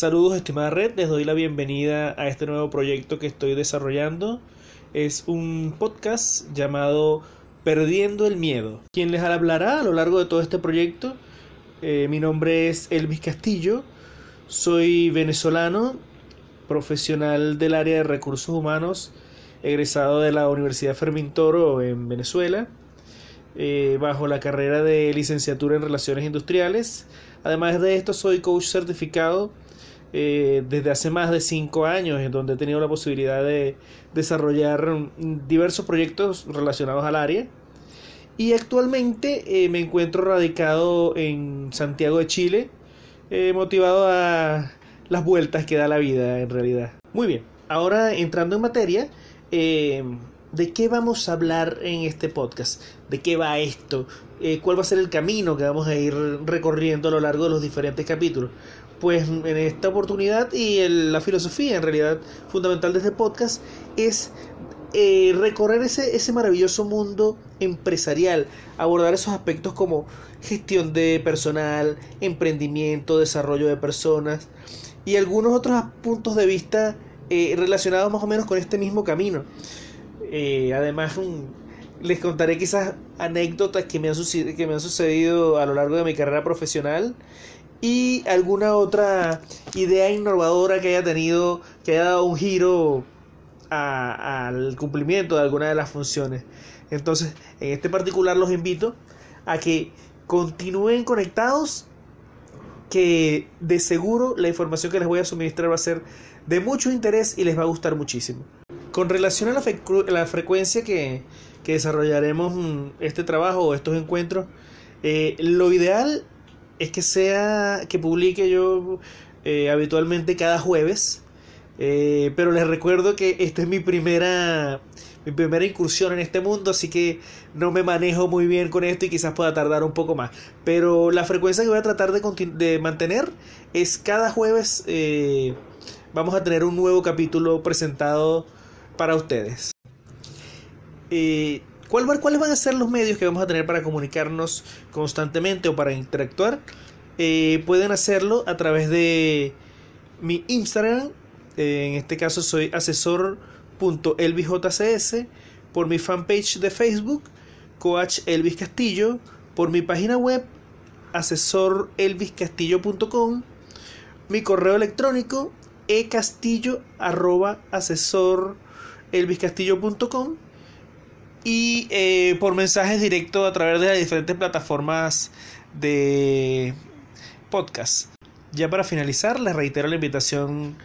Saludos estimada red, les doy la bienvenida a este nuevo proyecto que estoy desarrollando. Es un podcast llamado Perdiendo el Miedo. Quien les hablará a lo largo de todo este proyecto, eh, mi nombre es Elvis Castillo, soy venezolano, profesional del área de recursos humanos, egresado de la Universidad Fermín Toro en Venezuela, eh, bajo la carrera de licenciatura en Relaciones Industriales. Además de esto, soy coach certificado eh, desde hace más de cinco años, en donde he tenido la posibilidad de desarrollar diversos proyectos relacionados al área. Y actualmente eh, me encuentro radicado en Santiago de Chile, eh, motivado a las vueltas que da la vida en realidad. Muy bien, ahora entrando en materia, ¿de qué vamos a hablar en este podcast? ¿De qué va esto? ¿Cuál va a ser el camino que vamos a ir recorriendo a lo largo de los diferentes capítulos? Pues en esta oportunidad y la filosofía en realidad fundamental de este podcast es eh, recorrer ese, ese maravilloso mundo empresarial, abordar esos aspectos como gestión de personal, emprendimiento, desarrollo de personas y algunos otros puntos de vista eh, relacionados más o menos con este mismo camino. Eh, además, les contaré quizás anécdotas que me, han que me han sucedido a lo largo de mi carrera profesional y alguna otra idea innovadora que haya tenido, que haya dado un giro al cumplimiento de alguna de las funciones. Entonces, en este particular los invito a que continúen conectados, que de seguro la información que les voy a suministrar va a ser de mucho interés y les va a gustar muchísimo. Con relación a la, frecuencia que, desarrollaremos mm, este trabajo o estos encuentros, eh, lo ideal es que sea que publique yo eh, habitualmente cada jueves. Eh, pero les recuerdo que esta es mi primera mi primera incursión en este mundo, así que no me manejo muy bien con esto y quizás pueda tardar un poco más. Pero la frecuencia que voy a tratar de, mantener es cada jueves eh, vamos a tener un nuevo capítulo presentado para ustedes. ¿Cuáles van a ser los medios que vamos a tener para comunicarnos constantemente o para interactuar? Eh, pueden hacerlo a través de mi Instagram. Eh, en este caso soy asesor.elvisjcs. Por mi fanpage de Facebook, Coach Elvis Castillo. Por mi página web, asesorelviscastillo.com. Mi correo electrónico, ecastillo y eh, por mensajes directos a través de las diferentes plataformas de podcast. Ya para finalizar, les reitero la invitación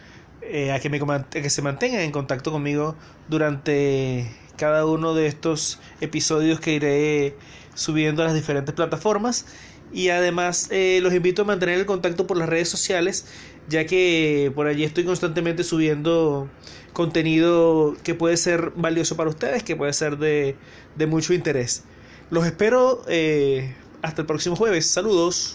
eh, a, que me, que se mantengan en contacto conmigo durante cada uno de estos episodios que iré subiendo a las diferentes plataformas y además eh, los invito a mantener el contacto por las redes sociales ya que por allí estoy constantemente subiendo contenido que puede ser valioso para ustedes, que puede ser de, mucho interés. Los espero eh, hasta el próximo jueves. Saludos.